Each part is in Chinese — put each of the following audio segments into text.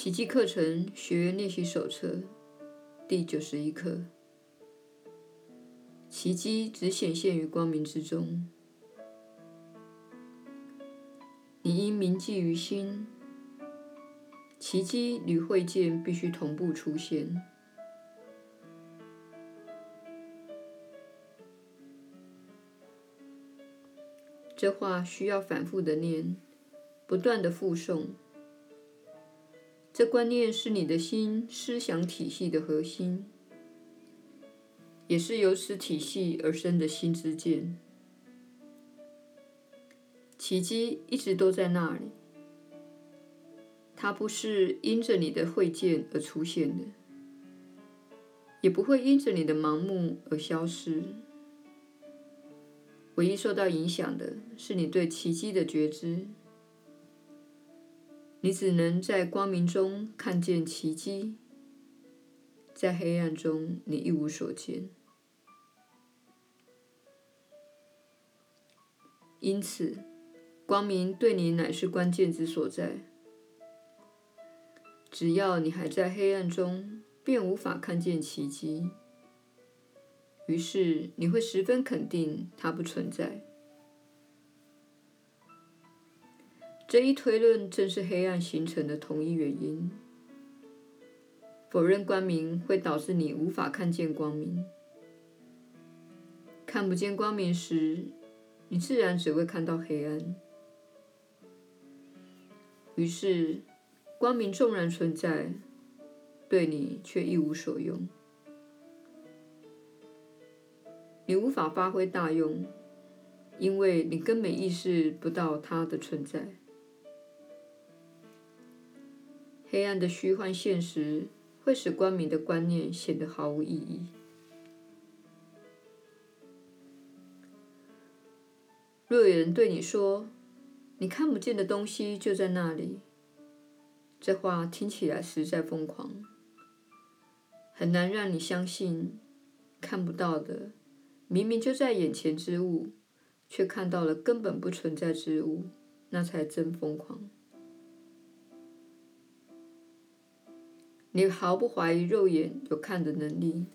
奇迹课程学员练习手册第九十一课：奇迹只显现于光明之中。你应铭记于心，奇迹与会见必须同步出现。这话需要反复的念，不断的复诵。这观念是你的心思想体系的核心，也是由此体系而生的心之见。奇迹一直都在那里，它不是因着你的慧见而出现的，也不会因着你的盲目而消失。唯一受到影响的是你对奇迹的觉知。你只能在光明中看见奇迹，在黑暗中你一无所见。因此，光明对你乃是关键之所在。只要你还在黑暗中，便无法看见奇迹。于是，你会十分肯定它不存在。这一推论正是黑暗形成的同一原因。否认光明会导致你无法看见光明。看不见光明时，你自然只会看到黑暗。于是，光明纵然存在，对你却一无所用。你无法发挥大用，因为你根本意识不到它的存在。黑暗的虚幻现实会使光明的观念显得毫无意义。若有人对你说：“你看不见的东西就在那里”，这话听起来实在疯狂，很难让你相信看不到的明明就在眼前之物，却看到了根本不存在之物，那才真疯狂。你毫不怀疑肉眼有看的能力，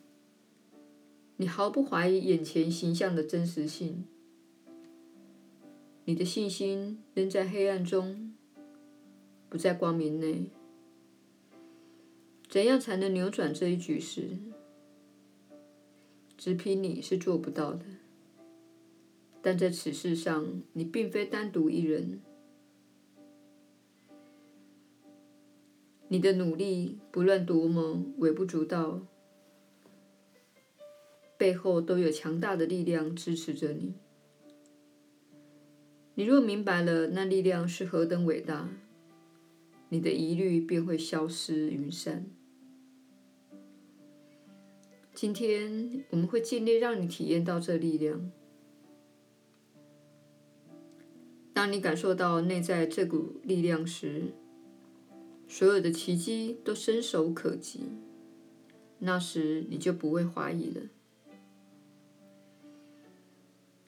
你毫不怀疑眼前形象的真实性，你的信心仍在黑暗中，不在光明内。怎样才能扭转这一局势？只凭你是做不到的，但在此事上，你并非单独一人。你的努力不论多么微不足道，背后都有强大的力量支持着你。你若明白了那力量是何等伟大，你的疑虑便会消失云散。今天我们会尽力让你体验到这力量。当你感受到内在这股力量时，所有的奇迹都伸手可及，那时你就不会怀疑了。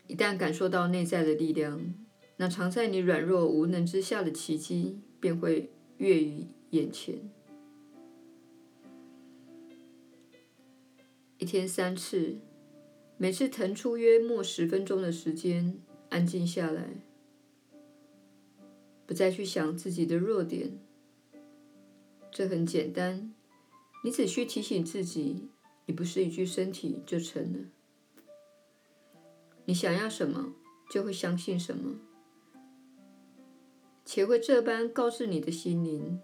一旦感受到内在的力量，那藏在你软弱无能之下的奇迹便会跃于眼前。一天三次，每次腾出约莫十分钟的时间，安静下来，不再去想自己的弱点。这很简单，你只需提醒自己，你不是一具身体就成了。你想要什么，就会相信什么，且会这般告知你的心灵：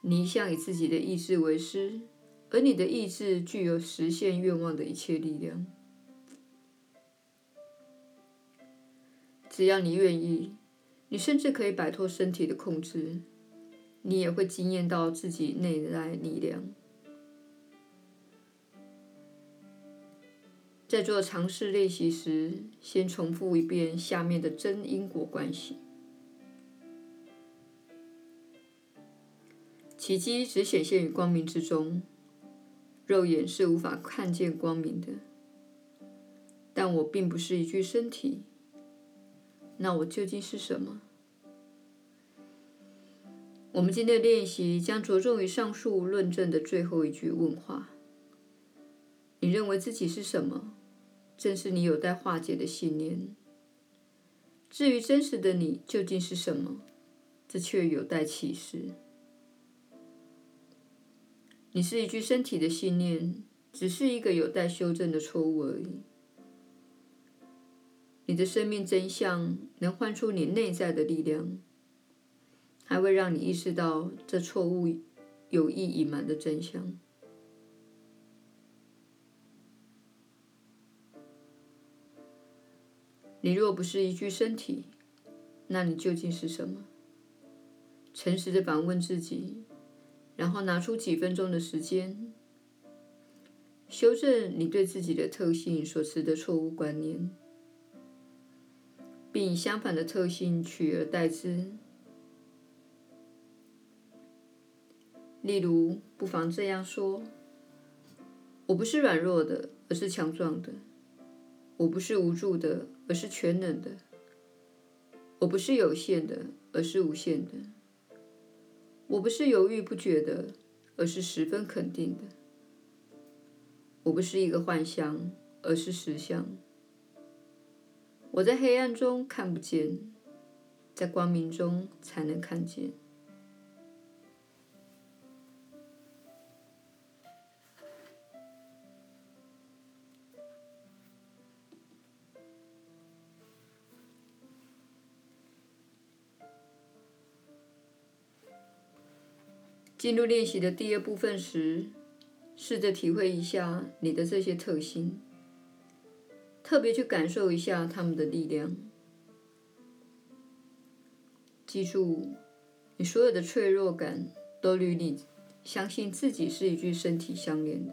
你一向以自己的意志为师，而你的意志具有实现愿望的一切力量。只要你愿意，你甚至可以摆脱身体的控制。你也会惊艳到自己内在力量。在做尝试练习时，先重复一遍下面的真因果关系：奇迹只显现于光明之中，肉眼是无法看见光明的。但我并不是一具身体，那我究竟是什么？我们今天的练习将着重于上述论证的最后一句问话：你认为自己是什么？正是你有待化解的信念。至于真实的你究竟是什么，这却有待启示。你是一具身体的信念，只是一个有待修正的错误而已。你的生命真相能唤出你内在的力量。还会让你意识到这错误有意隐瞒的真相。你若不是一具身体，那你究竟是什么？诚实的反问自己，然后拿出几分钟的时间，修正你对自己的特性所持的错误观念，并以相反的特性取而代之。例如，不妨这样说：“我不是软弱的，而是强壮的；我不是无助的，而是全能的；我不是有限的，而是无限的；我不是犹豫不决的，而是十分肯定的；我不是一个幻象，而是实相。我在黑暗中看不见，在光明中才能看见。”进入练习的第二部分时，试着体会一下你的这些特性，特别去感受一下他们的力量。记住，你所有的脆弱感都与你相信自己是一具身体相连的。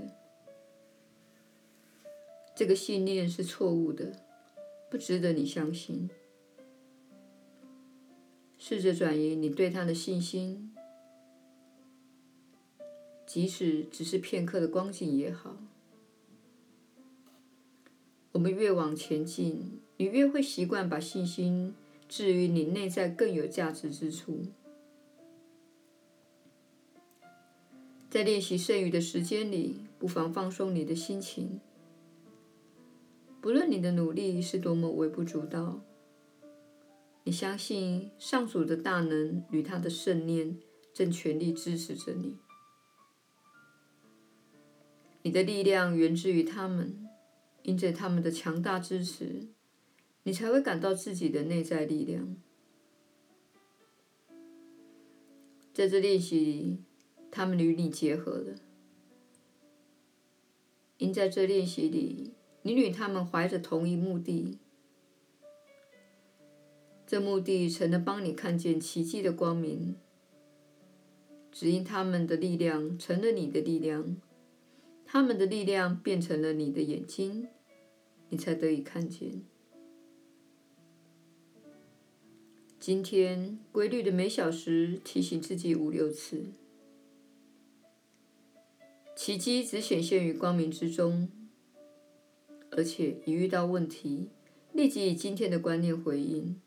这个信念是错误的，不值得你相信。试着转移你对它的信心。即使只是片刻的光景也好，我们越往前进，你越会习惯把信心置于你内在更有价值之处。在练习剩余的时间里，不妨放松你的心情。不论你的努力是多么微不足道，你相信上主的大能与他的圣念正全力支持着你。你的力量源自于他们，因着他们的强大支持，你才会感到自己的内在力量。在这练习里，他们与你结合了，因在这练习里，你与他们怀着同一目的，这目的成了帮你看见奇迹的光明，只因他们的力量成了你的力量。他们的力量变成了你的眼睛，你才得以看见。今天规律的每小时提醒自己五六次，奇迹只显现于光明之中，而且一遇到问题，立即以今天的观念回应。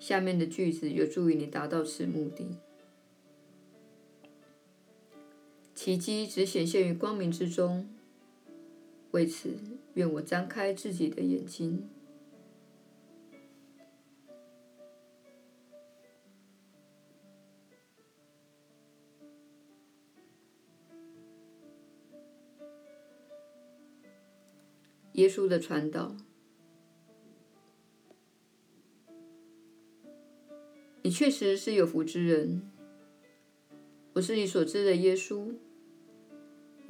下面的句子有助于你达到此目的。奇迹只显现于光明之中。为此，愿我张开自己的眼睛。耶稣的传道，你确实是有福之人。我是你所知的耶稣。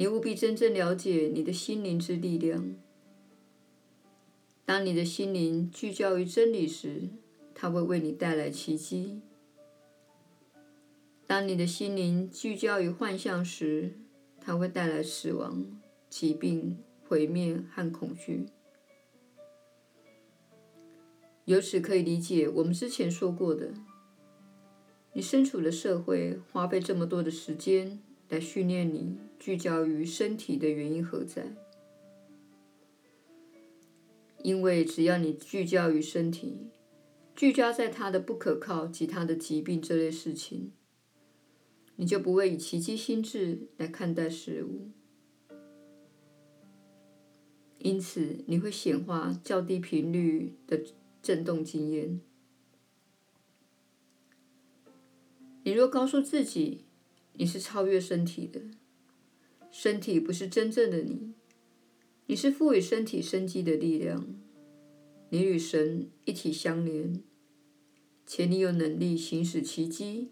你务必真正了解你的心灵之力量。当你的心灵聚焦于真理时，它会为你带来奇迹；当你的心灵聚焦于幻象时，它会带来死亡、疾病、毁灭和恐惧。由此可以理解我们之前说过的：你身处的社会花费这么多的时间来训练你。聚焦于身体的原因何在？因为只要你聚焦于身体，聚焦在他的不可靠及他的疾病这类事情，你就不会以奇迹心智来看待事物。因此，你会显化较低频率的震动经验。你若告诉自己你是超越身体的，身体不是真正的你，你是赋予身体生机的力量，你与神一体相连，且你有能力行使奇迹，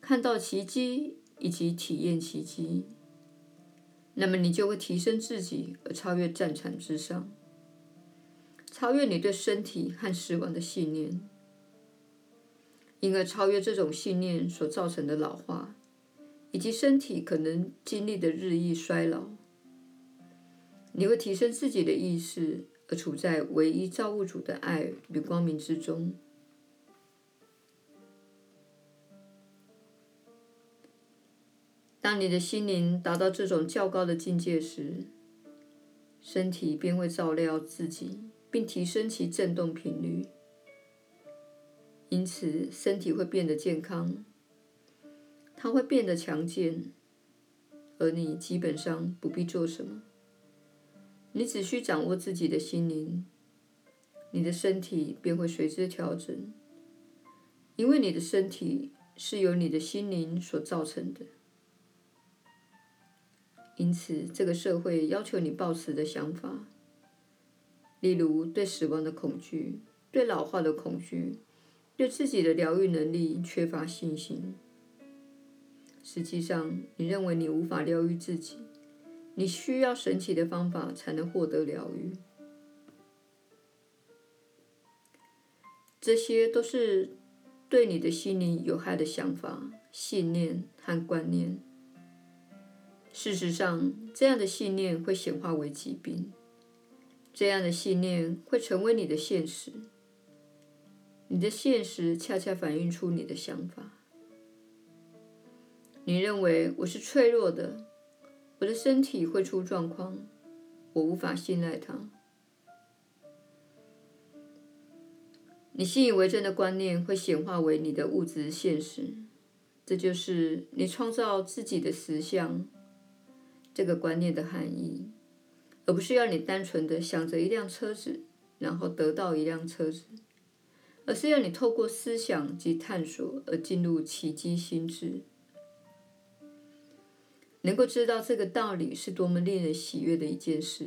看到奇迹以及体验奇迹。那么你就会提升自己，而超越战场之上，超越你对身体和死亡的信念，因而超越这种信念所造成的老化，以及身体可能经历的日益衰老。你会提升自己的意识，而处在唯一造物主的爱与光明之中。当你的心灵达到这种较高的境界时，身体便会照料自己，并提升其振动频率，因此身体会变得健康，它会变得强健，而你基本上不必做什么，你只需掌握自己的心灵，你的身体便会随之调整，因为你的身体是由你的心灵所造成的。因此，这个社会要求你抱持的想法，例如对死亡的恐惧、对老化的恐惧、对自己的疗愈能力缺乏信心。实际上，你认为你无法疗愈自己，你需要神奇的方法才能获得疗愈。这些都是对你的心灵有害的想法、信念和观念。事实上，这样的信念会显化为疾病，这样的信念会成为你的现实。你的现实恰恰反映出你的想法。你认为我是脆弱的，我的身体会出状况，我无法信赖它。你信以为真的观念会显化为你的物质现实，这就是你创造自己的实相。这个观念的含义，而不是要你单纯的想着一辆车子，然后得到一辆车子，而是要你透过思想及探索而进入奇迹心智，能够知道这个道理是多么令人喜悦的一件事。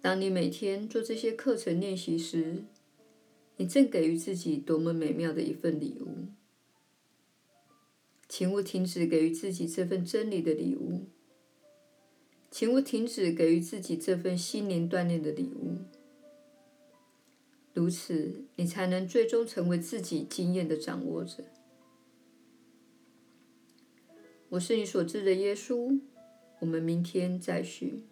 当你每天做这些课程练习时，你正给予自己多么美妙的一份礼物。请勿停止给予自己这份真理的礼物，请勿停止给予自己这份心灵锻炼的礼物。如此，你才能最终成为自己经验的掌握者。我是你所知的耶稣，我们明天再续。